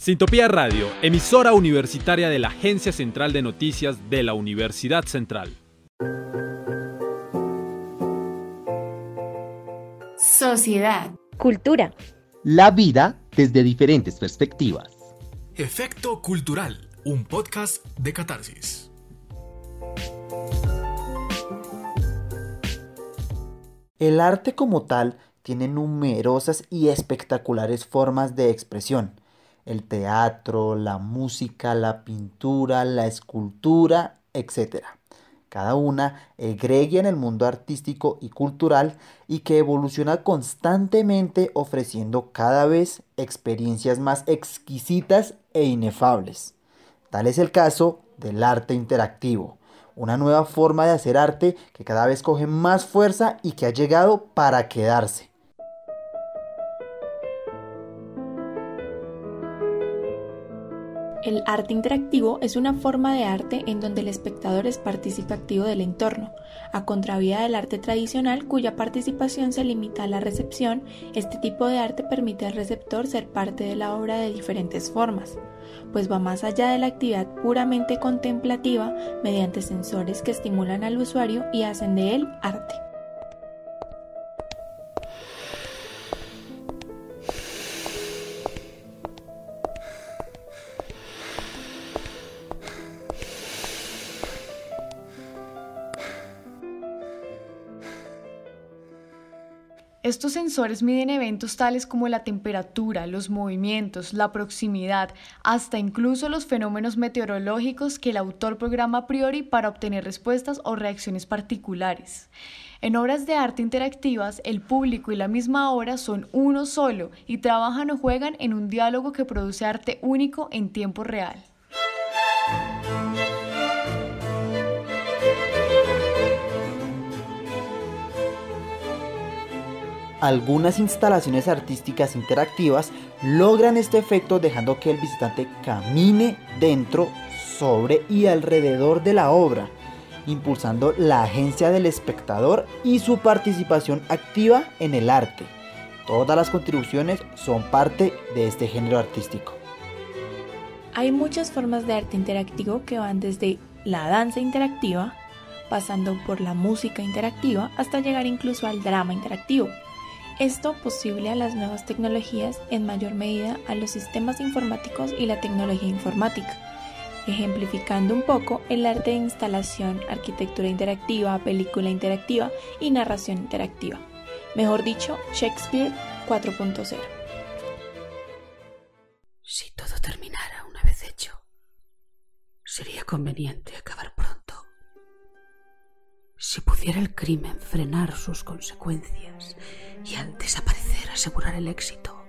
Sintopía Radio, emisora universitaria de la Agencia Central de Noticias de la Universidad Central. Sociedad. Cultura. La vida desde diferentes perspectivas. Efecto Cultural, un podcast de catarsis. El arte como tal tiene numerosas y espectaculares formas de expresión. El teatro, la música, la pintura, la escultura, etc. Cada una egregia en el mundo artístico y cultural y que evoluciona constantemente ofreciendo cada vez experiencias más exquisitas e inefables. Tal es el caso del arte interactivo, una nueva forma de hacer arte que cada vez coge más fuerza y que ha llegado para quedarse. Arte interactivo es una forma de arte en donde el espectador es partícipe activo del entorno. A contravía del arte tradicional, cuya participación se limita a la recepción, este tipo de arte permite al receptor ser parte de la obra de diferentes formas, pues va más allá de la actividad puramente contemplativa mediante sensores que estimulan al usuario y hacen de él arte. Estos sensores miden eventos tales como la temperatura, los movimientos, la proximidad, hasta incluso los fenómenos meteorológicos que el autor programa a priori para obtener respuestas o reacciones particulares. En obras de arte interactivas, el público y la misma obra son uno solo y trabajan o juegan en un diálogo que produce arte único en tiempo real. Algunas instalaciones artísticas interactivas logran este efecto dejando que el visitante camine dentro, sobre y alrededor de la obra, impulsando la agencia del espectador y su participación activa en el arte. Todas las contribuciones son parte de este género artístico. Hay muchas formas de arte interactivo que van desde la danza interactiva, pasando por la música interactiva, hasta llegar incluso al drama interactivo. Esto posible a las nuevas tecnologías, en mayor medida a los sistemas informáticos y la tecnología informática, ejemplificando un poco el arte de instalación, arquitectura interactiva, película interactiva y narración interactiva. Mejor dicho, Shakespeare 4.0. Si todo terminara una vez hecho, sería conveniente acabar pronto. Si pudiera el crimen frenar sus consecuencias y al desaparecer asegurar el éxito,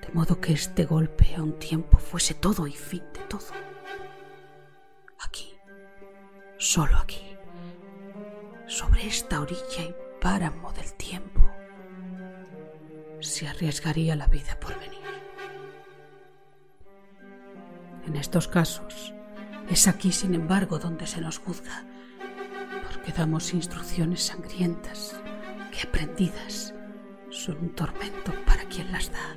de modo que este golpe a un tiempo fuese todo y fin de todo. Aquí, solo aquí, sobre esta orilla y páramo del tiempo, se arriesgaría la vida por venir. En estos casos, es aquí, sin embargo, donde se nos juzga porque damos instrucciones sangrientas aprendidas son un tormento para quien las da.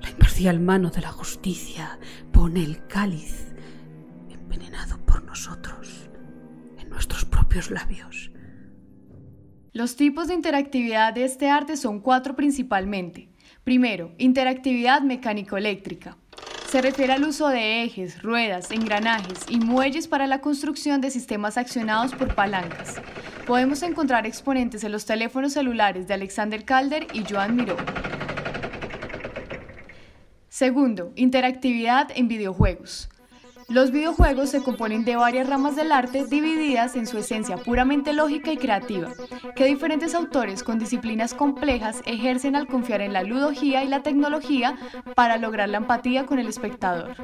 La imparcial mano de la justicia pone el cáliz envenenado por nosotros en nuestros propios labios. Los tipos de interactividad de este arte son cuatro principalmente. Primero, interactividad mecánico-eléctrica. Se refiere al uso de ejes, ruedas, engranajes y muelles para la construcción de sistemas accionados por palancas. Podemos encontrar exponentes en los teléfonos celulares de Alexander Calder y Joan Miró. Segundo, interactividad en videojuegos. Los videojuegos se componen de varias ramas del arte divididas en su esencia puramente lógica y creativa, que diferentes autores con disciplinas complejas ejercen al confiar en la ludología y la tecnología para lograr la empatía con el espectador.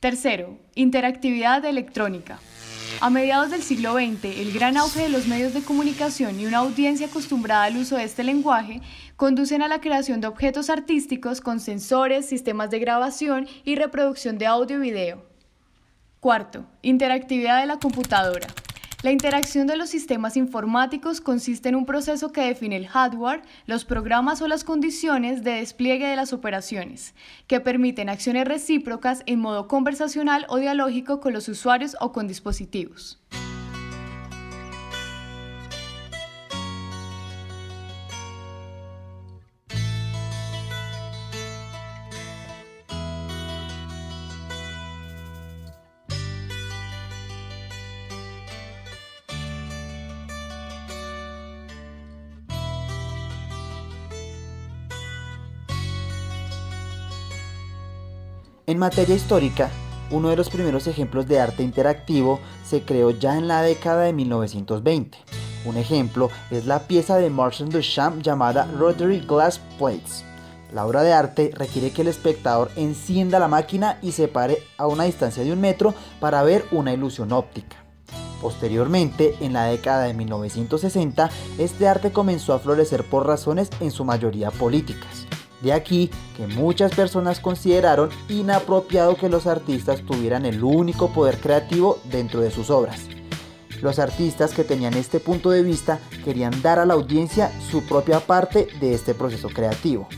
Tercero, interactividad electrónica. A mediados del siglo XX, el gran auge de los medios de comunicación y una audiencia acostumbrada al uso de este lenguaje conducen a la creación de objetos artísticos con sensores, sistemas de grabación y reproducción de audio y video. Cuarto, interactividad de la computadora. La interacción de los sistemas informáticos consiste en un proceso que define el hardware, los programas o las condiciones de despliegue de las operaciones, que permiten acciones recíprocas en modo conversacional o dialógico con los usuarios o con dispositivos. En materia histórica, uno de los primeros ejemplos de arte interactivo se creó ya en la década de 1920. Un ejemplo es la pieza de Marcel Duchamp llamada Rotary Glass Plates. La obra de arte requiere que el espectador encienda la máquina y se pare a una distancia de un metro para ver una ilusión óptica. Posteriormente, en la década de 1960, este arte comenzó a florecer por razones en su mayoría políticas. De aquí que muchas personas consideraron inapropiado que los artistas tuvieran el único poder creativo dentro de sus obras. Los artistas que tenían este punto de vista querían dar a la audiencia su propia parte de este proceso creativo.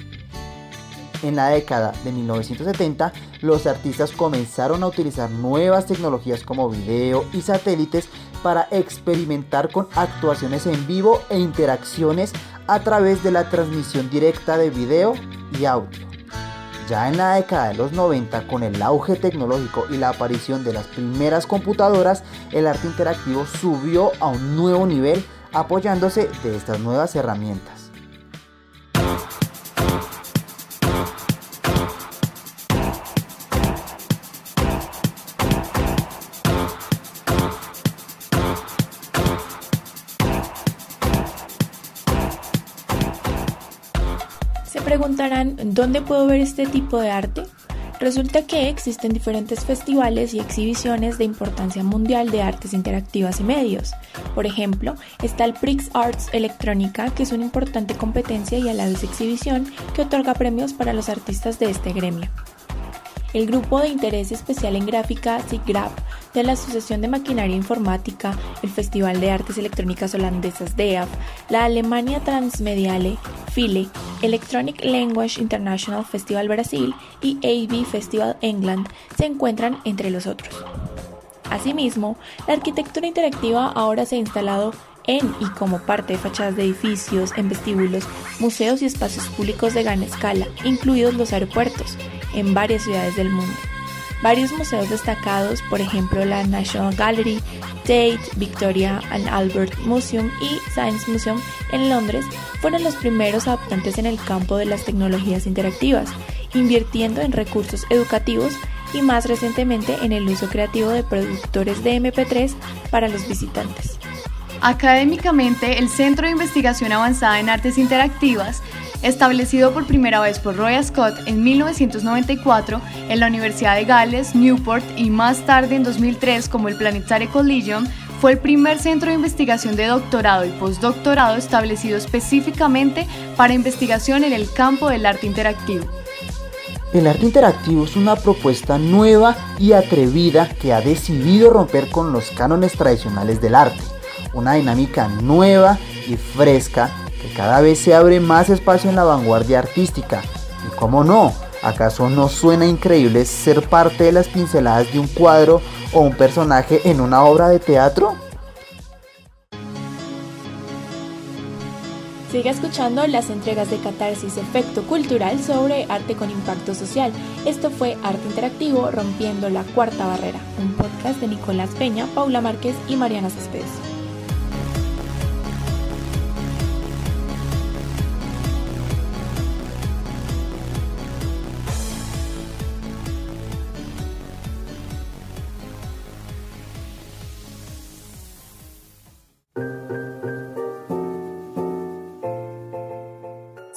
En la década de 1970, los artistas comenzaron a utilizar nuevas tecnologías como video y satélites para experimentar con actuaciones en vivo e interacciones a través de la transmisión directa de video y audio. Ya en la década de los 90, con el auge tecnológico y la aparición de las primeras computadoras, el arte interactivo subió a un nuevo nivel apoyándose de estas nuevas herramientas. Preguntarán, ¿dónde puedo ver este tipo de arte? Resulta que existen diferentes festivales y exhibiciones de importancia mundial de artes interactivas y medios. Por ejemplo, está el Prix Arts Electrónica, que es una importante competencia y a la vez exhibición que otorga premios para los artistas de este gremio. El Grupo de Interés Especial en Gráfica, SIGGRAPH, de la Asociación de Maquinaria Informática, el Festival de Artes Electrónicas Holandesas DEAF, la Alemania Transmediale, FILE, Electronic Language International Festival Brasil y AV Festival England se encuentran entre los otros. Asimismo, la arquitectura interactiva ahora se ha instalado en y como parte de fachadas de edificios, en vestíbulos, museos y espacios públicos de gran escala, incluidos los aeropuertos, en varias ciudades del mundo. Varios museos destacados, por ejemplo la National Gallery, Tate, Victoria and Albert Museum y Science Museum en Londres, fueron los primeros adaptantes en el campo de las tecnologías interactivas, invirtiendo en recursos educativos y más recientemente en el uso creativo de productores de MP3 para los visitantes. Académicamente, el Centro de Investigación Avanzada en Artes Interactivas establecido por primera vez por Roy Scott en 1994 en la Universidad de Gales, Newport y más tarde en 2003 como el Planetary Collision, fue el primer centro de investigación de doctorado y postdoctorado establecido específicamente para investigación en el campo del arte interactivo. El arte interactivo es una propuesta nueva y atrevida que ha decidido romper con los cánones tradicionales del arte. Una dinámica nueva y fresca que cada vez se abre más espacio en la vanguardia artística. Y cómo no, ¿acaso no suena increíble ser parte de las pinceladas de un cuadro o un personaje en una obra de teatro? Sigue escuchando las entregas de Catarsis Efecto Cultural sobre arte con impacto social. Esto fue Arte Interactivo Rompiendo la Cuarta Barrera, un podcast de Nicolás Peña, Paula Márquez y Mariana Céspedes.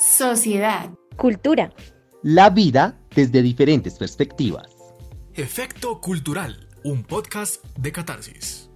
Sociedad. Cultura. La vida desde diferentes perspectivas. Efecto Cultural, un podcast de catarsis.